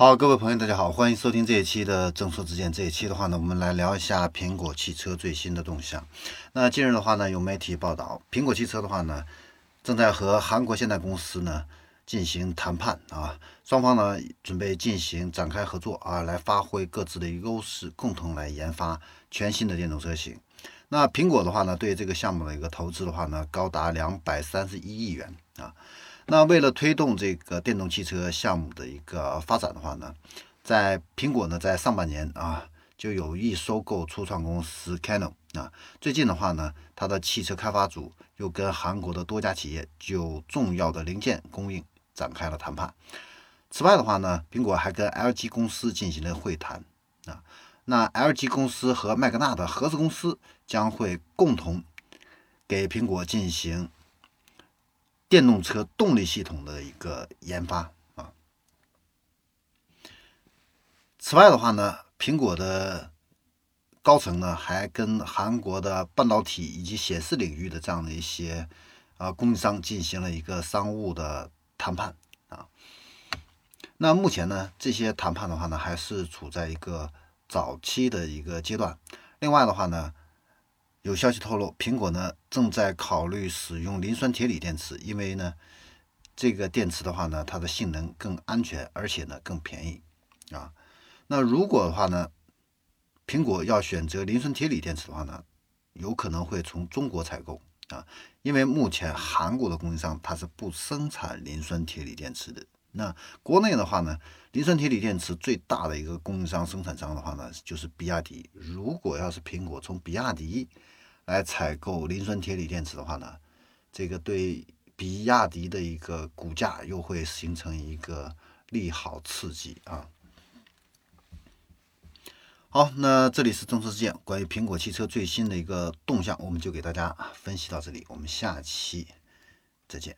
好，各位朋友，大家好，欢迎收听这一期的正说之见。这一期的话呢，我们来聊一下苹果汽车最新的动向。那近日的话呢，有媒体报道，苹果汽车的话呢，正在和韩国现代公司呢进行谈判啊，双方呢准备进行展开合作啊，来发挥各自的优势，共同来研发全新的电动车型。那苹果的话呢，对这个项目的一个投资的话呢，高达两百三十一亿元啊。那为了推动这个电动汽车项目的一个发展的话呢，在苹果呢在上半年啊就有意收购初创公司 Canon 啊。最近的话呢，它的汽车开发组又跟韩国的多家企业就重要的零件供应展开了谈判。此外的话呢，苹果还跟 LG 公司进行了会谈啊。那 LG 公司和麦格纳的合资公司将会共同给苹果进行。电动车动力系统的一个研发啊。此外的话呢，苹果的高层呢还跟韩国的半导体以及显示领域的这样的一些啊供应商进行了一个商务的谈判啊。那目前呢，这些谈判的话呢，还是处在一个早期的一个阶段。另外的话呢。有消息透露，苹果呢正在考虑使用磷酸铁锂电池，因为呢，这个电池的话呢，它的性能更安全，而且呢更便宜啊。那如果的话呢，苹果要选择磷酸铁锂电池的话呢，有可能会从中国采购啊，因为目前韩国的供应商它是不生产磷酸铁锂电池的。那国内的话呢，磷酸铁锂电池最大的一个供应商生产商的话呢，就是比亚迪。如果要是苹果从比亚迪来采购磷酸铁锂电池的话呢，这个对比亚迪的一个股价又会形成一个利好刺激啊。好，那这里是中车之见，关于苹果汽车最新的一个动向，我们就给大家分析到这里，我们下期再见。